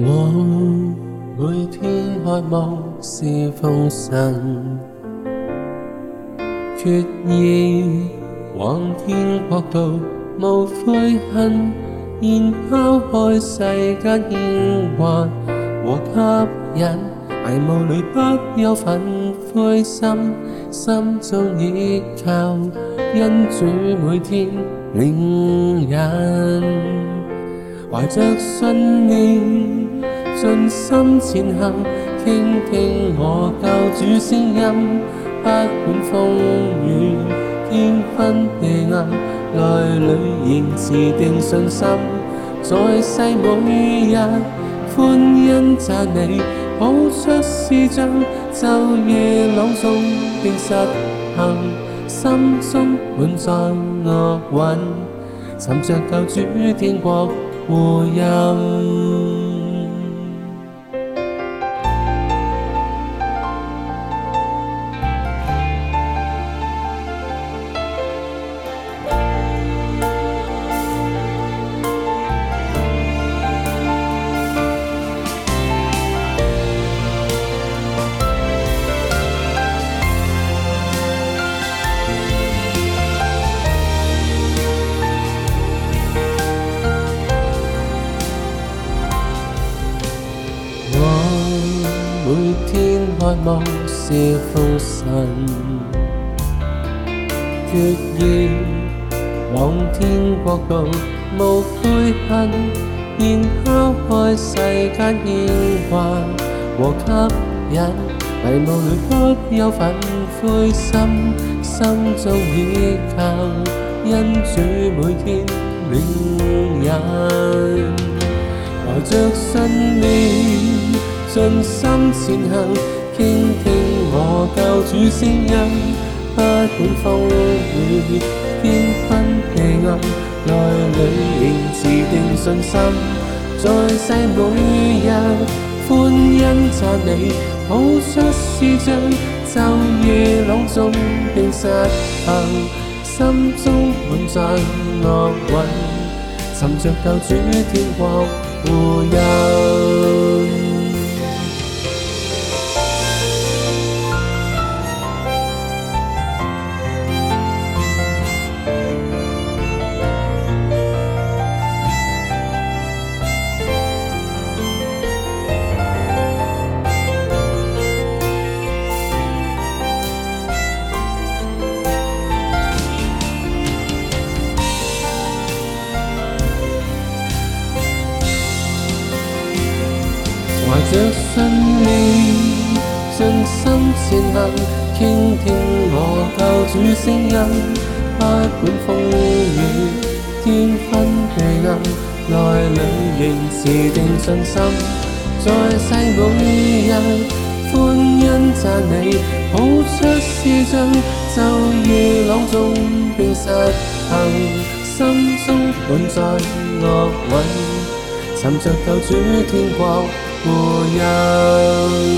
我每天渴望是奉神，決意往天国度，無悔恨，願拋開世间牽掛和吸引，迷雾裏不有份灰心，心中依靠因主每天領引，懷着信念。信心前行，傾聽我救主聲音。不管風雨天昏地暗，內裏仍持定信心。在世每日歡欣讚美，抱出诗章，晝夜朗诵并實行。心中滿載樂韻，尋着救主天国护荫。望是奉神，決意往天國度，無悔恨，燃香開世間煙花和吸引，迷霧裏不有份灰心，心中倚靠因主每天戀人，懷着信念，盡心前行。傾聽我救主聲音，不管風雨天昏地暗，內裏仍持定信心，在世每日歡欣讚美，抱出詩章，晝夜朗誦並實行，心中滿載樂韻，尋着救主天國護佑。这信念，信心前行，倾听我救主声音，不管风雨，天昏地暗，内里仍是定信心。在世每日，欢欣赞你，抱出诗章，就如朗中并实行，心中满载乐韵，站着救主天国。模样。